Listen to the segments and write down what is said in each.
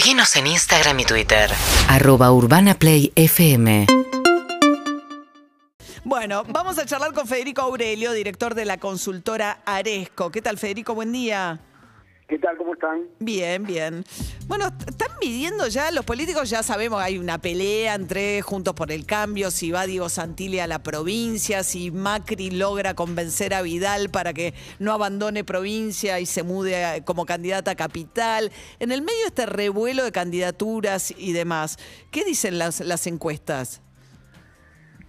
Seguinos en Instagram y Twitter. Arroba Urbana Play FM. Bueno, vamos a charlar con Federico Aurelio, director de la consultora Aresco. ¿Qué tal, Federico? Buen día. ¿Qué tal? ¿Cómo están? Bien, bien. Bueno, están midiendo ya, los políticos ya sabemos, hay una pelea entre Juntos por el Cambio, si va Diego Santilli a la provincia, si Macri logra convencer a Vidal para que no abandone provincia y se mude como candidata a capital. En el medio de este revuelo de candidaturas y demás, ¿qué dicen las, las encuestas?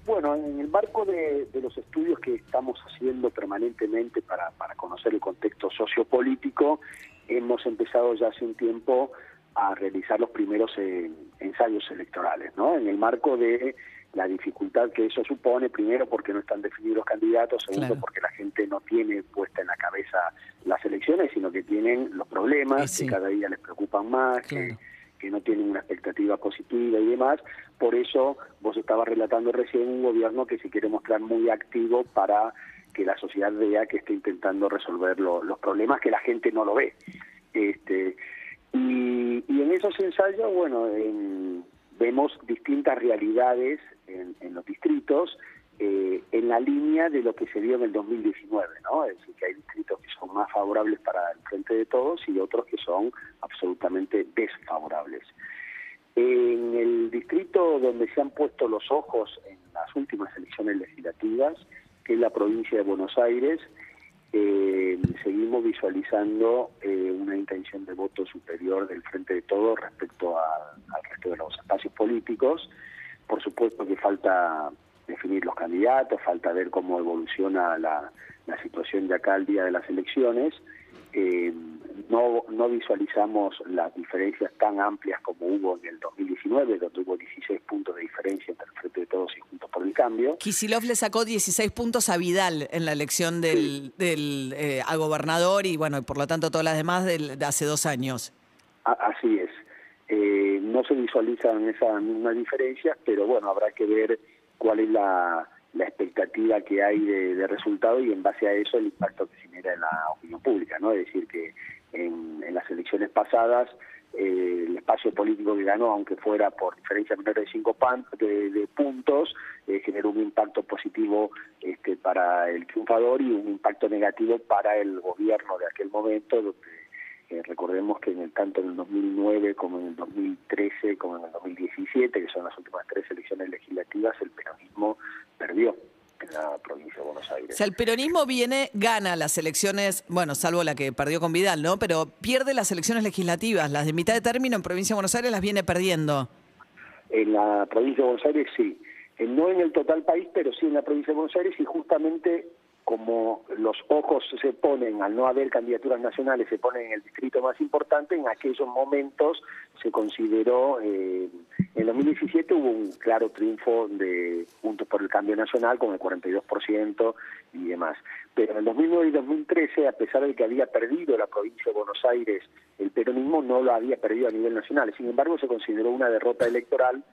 Bueno, en el marco de, los estudios que estamos haciendo permanentemente para, para conocer el contexto sociopolítico, hemos empezado ya hace un tiempo a realizar los primeros eh, ensayos electorales, ¿no? En el marco de la dificultad que eso supone, primero porque no están definidos los candidatos, segundo porque la gente no tiene puesta en la cabeza las elecciones, sino que tienen los problemas que cada día les preocupan más, que, que, no tienen una expectativa positiva y demás. Por eso vos estabas relatando recién un gobierno que se quiere mostrar muy activo para que la sociedad vea que está intentando resolver los problemas que la gente no lo ve. Este, y, en esos ensayos, bueno, vemos distintas realidades en, los distritos eh, en la línea de lo que se vio en el 2019, ¿no? Es decir, que hay distritos que son más favorables para el frente de todos y otros que son absolutamente desfavorables. En el distrito donde se han puesto los ojos en las últimas elecciones legislativas, que es la provincia de Buenos Aires, eh, seguimos visualizando eh, una intención de voto superior del Frente de Todos respecto al resto de los espacios políticos. Por supuesto que falta definir los candidatos, falta ver cómo evoluciona la, la situación de acá al día de las elecciones. Eh, no, no visualizamos las diferencias tan amplias como hubo en el 2019, donde hubo 16 puntos de diferencia entre el Frente de Todos y Juntos por el Cambio. Kisilov le sacó 16 puntos a Vidal en la elección del, del eh, a gobernador y bueno, por lo tanto todas las demás de hace dos años. así es. Eh, no se visualizan esas mismas diferencias, pero bueno, habrá que ver cuál es la la expectativa que hay de, resultado y en base a eso el impacto que genera en la opinión pública, ¿no? Es decir, que en, las elecciones pasadas eh, el espacio político que ganó, aunque fuera por diferencia menor de cinco pan, de, puntos, eh, generó un impacto positivo este, para el triunfador y un impacto negativo para el gobierno de aquel momento, donde eh, recordemos que en el, tanto en el 2009 como en el 2013 como en el 2017, que son las últimas tres elecciones legislativas, el peronismo perdió. en la provincia de Buenos Aires. O sea, el peronismo viene, gana las elecciones, bueno, salvo la que perdió con Vidal, ¿no? Pero pierde las elecciones legislativas, las de mitad de término en provincia de Buenos Aires las viene perdiendo. En la provincia de Buenos Aires sí, eh, no en el total país, pero sí en la provincia de Buenos Aires y justamente como los ojos se ponen, al no haber candidaturas nacionales, se ponen en el distrito más importante, en aquellos momentos se consideró, eh, en 2017 hubo un claro triunfo de Juntos por el Cambio Nacional con el 42% y demás. Pero en el 2009 y 2013, a pesar de que había perdido la provincia de Buenos Aires, el peronismo no lo había perdido a nivel nacional. Sin embargo, se consideró una derrota electoral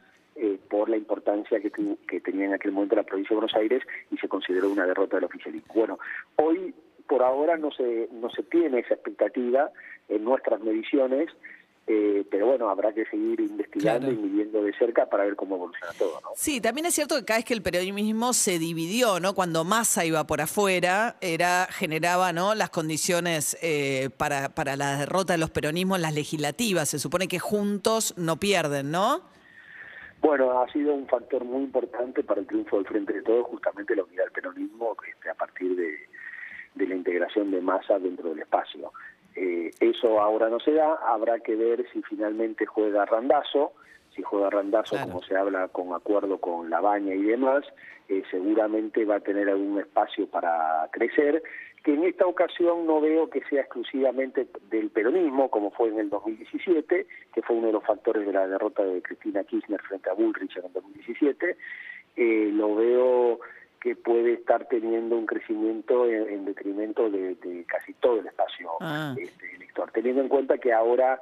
eh, por la importancia que, que, tenía en aquel momento la provincia de Buenos Aires y se consideró una derrota del oficialismo. Bueno, hoy por ahora no se, no se tiene esa expectativa en nuestras mediciones, eh, pero bueno, habrá que seguir investigando y midiendo de cerca para ver cómo evoluciona todo, ¿no? Sí, también es cierto que cada vez que el periodismo se dividió, ¿no? Cuando Massa iba por afuera, era generaba, ¿no? Las condiciones eh, para, para la derrota de los peronismos, las legislativas. Se supone que juntos no pierden, ¿no? Bueno, ha sido un factor muy importante para el triunfo del Frente de Todos, justamente la unidad del peronismo este, a partir de, la integración de masa dentro del espacio. Eh, eso ahora no se da, habrá que ver si finalmente juega Randazo, si juega Randazo como se habla con acuerdo con La Baña y demás, eh, seguramente va a tener algún espacio para crecer que en esta ocasión no veo que sea exclusivamente del peronismo, como fue en el 2017, que fue uno de los factores de la derrota de Cristina Kirchner frente a Bullrich en el 2017. Eh, lo veo que puede estar teniendo un crecimiento en, detrimento de, casi todo el espacio ah. este, electoral, teniendo en cuenta que ahora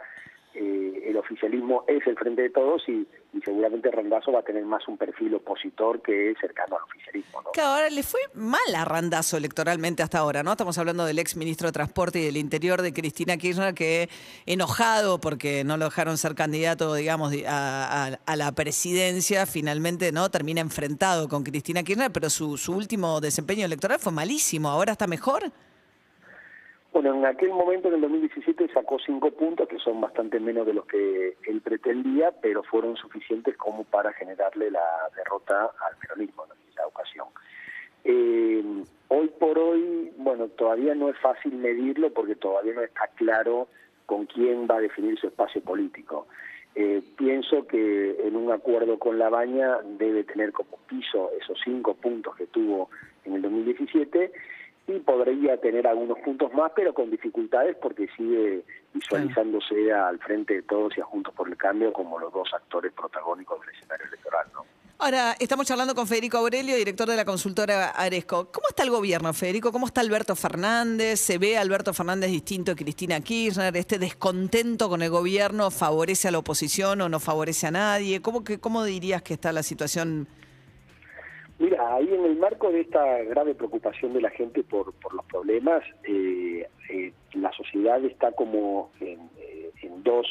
eh, el oficialismo es el frente de todos y, y seguramente Randazo va a tener más un perfil opositor que cercano al oficialismo. ¿no? Ahora le fue mal a Randazo electoralmente hasta ahora, ¿no? Estamos hablando del ex ministro de Transporte y del Interior de Cristina Kirchner, que enojado porque no lo dejaron ser candidato, digamos, di- a, la presidencia, finalmente no termina enfrentado con Cristina Kirchner, pero su último desempeño electoral fue malísimo. ¿Ahora está mejor? Bueno, en aquel momento, en el 2017, sacó cinco puntos, que son bastante menos de los que él pretendía, pero fueron suficientes como para generarle la derrota al peronismo en aquella ocasión. Eh, hoy por hoy, bueno, todavía no es fácil medirlo porque todavía no está claro con quién va a definir su espacio político. Eh, pienso que en un acuerdo con La Baña debe tener como piso esos cinco puntos que tuvo en el 2017 podría tener algunos puntos más, pero con dificultades porque sigue visualizándose al frente de todos y a Juntos por el Cambio como los dos actores protagónicos del escenario electoral. ¿no? Ahora, estamos charlando con Federico Aurelio, director de la consultora Aresco. ¿Cómo está el gobierno, Federico? ¿Cómo está Alberto Fernández? ¿Se ve a Alberto Fernández distinto a Cristina Kirchner? ¿Este descontento con el gobierno favorece a la oposición o no favorece a nadie? ¿Cómo, que, cómo dirías que está la situación? Mira, ahí en el marco de esta grave preocupación de la gente por, por los problemas, eh, eh, la sociedad está como en, eh, en dos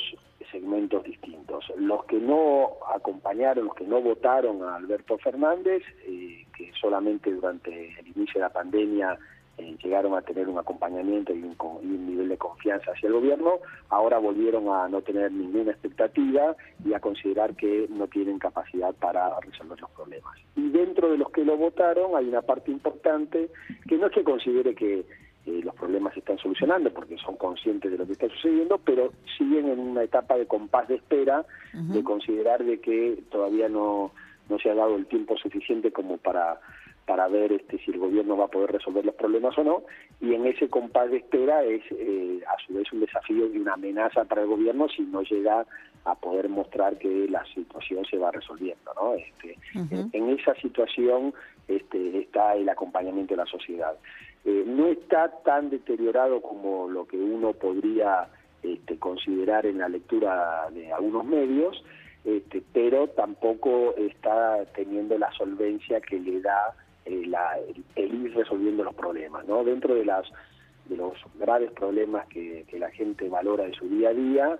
segmentos distintos. Los que no acompañaron, los que no votaron a Alberto Fernández, eh, que solamente durante el inicio de la pandemia eh, llegaron a tener un acompañamiento y un, y un nivel de confianza hacia el gobierno, ahora volvieron a no tener ninguna expectativa y a considerar que no tienen capacidad para resolver los problemas. Y dentro de los que lo votaron hay una parte importante que no es que considere que eh, los problemas se están solucionando porque son conscientes de lo que está sucediendo, pero siguen en una etapa de compás de espera, de considerar de que todavía no, no se ha dado el tiempo suficiente como para para ver este, si el gobierno va a poder resolver los problemas o no, y en ese compás de espera es eh, a su vez un desafío y una amenaza para el gobierno si no llega a poder mostrar que la situación se va resolviendo. ¿no? Este, en, en esa situación este, está el acompañamiento de la sociedad. Eh, no está tan deteriorado como lo que uno podría este, considerar en la lectura de algunos medios, este, pero tampoco está teniendo la solvencia que le da eh, la- el, el ir resolviendo los problemas. ¿no? Dentro de, las, de los graves problemas que, que la gente valora en su día a día,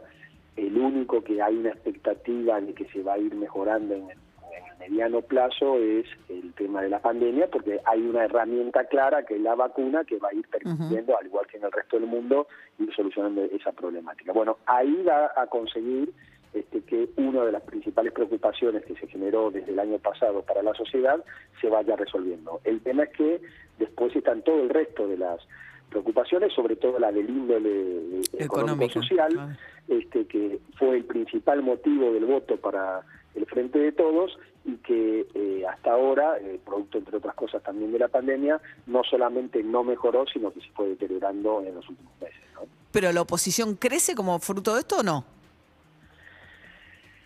el único que hay una expectativa de que se va a ir mejorando en el, en el mediano plazo es el tema de la pandemia, porque hay una herramienta clara que es la vacuna que va a ir permitiendo, al igual que en el resto del mundo, ir solucionando esa problemática. Bueno, ahí va a conseguir este, que una de las principales preocupaciones que se generó desde el año pasado para la sociedad se vaya resolviendo. El tema es que después están todo el resto de las preocupaciones, sobre todo la del índole eh, económico-social, claro. este, que fue el principal motivo del voto para el Frente de Todos y que eh, hasta ahora, eh, producto entre otras cosas también de la pandemia, no solamente no mejoró, sino que se fue deteriorando en los últimos meses. ¿no? ¿Pero la oposición crece como fruto de esto o no?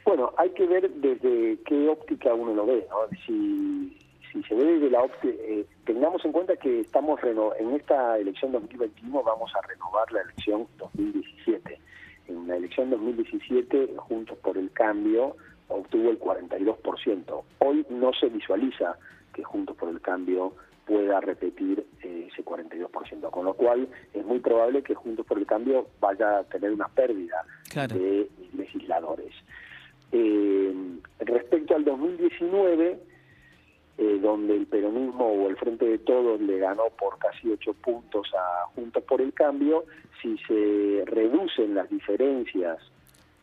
Bueno, hay que ver desde qué óptica uno lo ve, ¿no? Si, si se ve desde la óptica, eh, tengamos en cuenta que estamos reno en esta elección 2021 vamos a renovar la elección 2017. En la elección 2017, Juntos por el Cambio obtuvo el 42%. Hoy no se visualiza que Juntos por el Cambio pueda repetir eh, ese 42%, con lo cual es muy probable que Juntos por el Cambio vaya a tener una pérdida Claro. de legisladores. Eh, al 2019, eh, donde el peronismo o el Frente de Todos le ganó por casi ocho puntos a Juntos por el Cambio, si se reducen las diferencias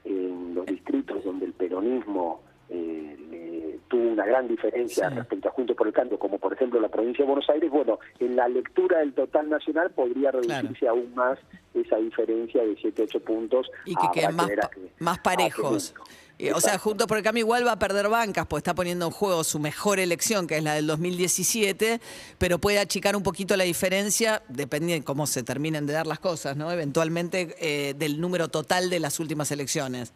en los distritos donde el peronismo eh, le- tuvo una gran diferencia Sí. respecto a Juntos por el Cambio, como por ejemplo la provincia de Buenos Aires, bueno, en la lectura del total nacional podría reducirse aún más esa diferencia de 7, 8 puntos. Y que Habrá queden más, a más a parejos. Eh, O sea. Juntos por el Cambio igual va a perder bancas, pues está poniendo en juego su mejor elección, que es la del 2017, pero puede achicar un poquito la diferencia, depende de cómo se terminen de dar las cosas, ¿no? Eventualmente eh, del número total de las últimas elecciones.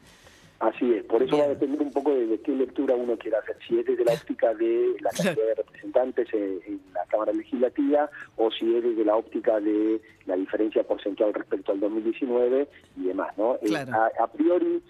Así es, por eso va a depender un poco de, qué lectura uno quiera hacer, si es desde la óptica de la cantidad de representantes en, la Cámara Legislativa o si es desde la óptica de la diferencia porcentual respecto al 2019 y demás, ¿no? Eh, a, priori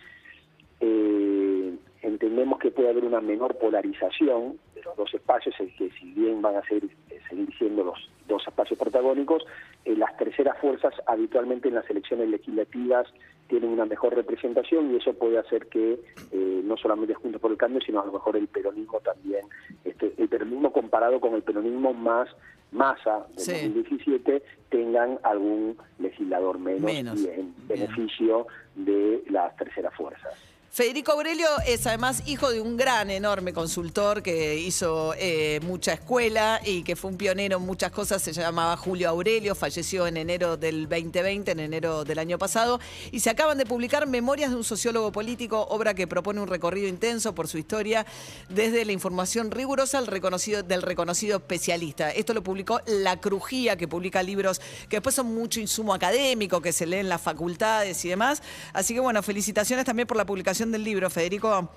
eh, entendemos que puede haber una menor polarización de los dos espacios, es que si bien van a ser, eh, seguir siendo los dos espacios protagónicos, las terceras fuerzas habitualmente en las elecciones legislativas tienen una mejor representación y eso puede hacer que eh, no solamente Juntos por el Cambio, sino a lo mejor el peronismo también, este, el peronismo comparado con el peronismo más masa de 2017, tengan algún legislador menos, y en beneficio de las terceras fuerzas. Federico Aurelio es además hijo de un gran, enorme consultor que hizo eh, mucha escuela y que fue un pionero en muchas cosas. Se llamaba Julio Aurelio, falleció en enero del 2020, en enero del año pasado. Y se acaban de publicar Memorias de un sociólogo político, obra que propone un recorrido intenso por su historia desde la información rigurosa del reconocido especialista. Esto lo publicó La Crujía, que publica libros que después son mucho insumo académico, que se leen en las facultades y demás. Así que bueno, felicitaciones también por la publicación del libro, Federico.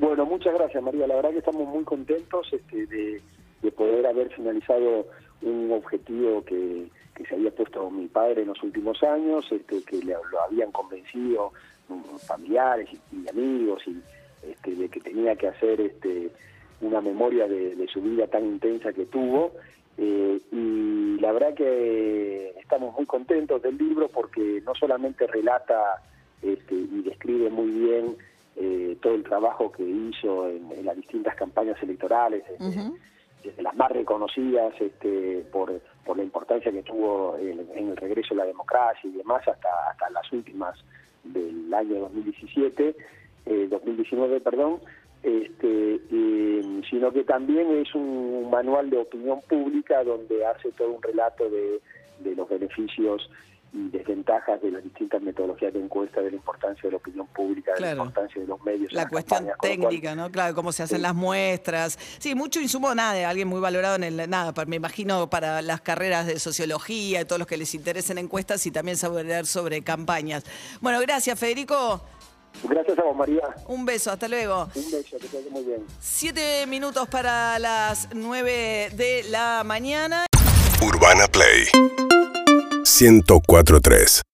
Bueno, muchas gracias, María. La verdad que estamos muy contentos este, de, poder haber finalizado un objetivo que, se había puesto mi padre en los últimos años, este, que le, lo habían convencido mm, familiares y, amigos, y este, de que tenía que hacer este, una memoria de, su vida tan intensa que tuvo. Eh, y la verdad que estamos muy contentos del libro porque no solamente relata este, y describe muy bien eh, todo el trabajo que hizo en, las distintas campañas electorales, desde, las más reconocidas este, por, por la importancia que tuvo en, el regreso a la democracia y demás, hasta, hasta las últimas del año 2017, 2019, eh, perdón, este, sino que también es un manual de opinión pública donde hace todo un relato de, de los beneficios y desventajas de las distintas metodologías de encuesta, de la importancia de la opinión pública, de la importancia de los medios. La cuestión técnica, ¿no? Claro, cómo se hacen las muestras. Sí, mucho insumo, nada, de alguien muy valorado en el, nada, me imagino para las carreras de sociología y todos los que les interesen encuestas y también saber sobre campañas. Bueno, gracias, Federico. Gracias a vos, María. Un beso, hasta luego. Un beso, que te muy bien. Siete minutos para las nueve de la mañana. Urbana Play 1043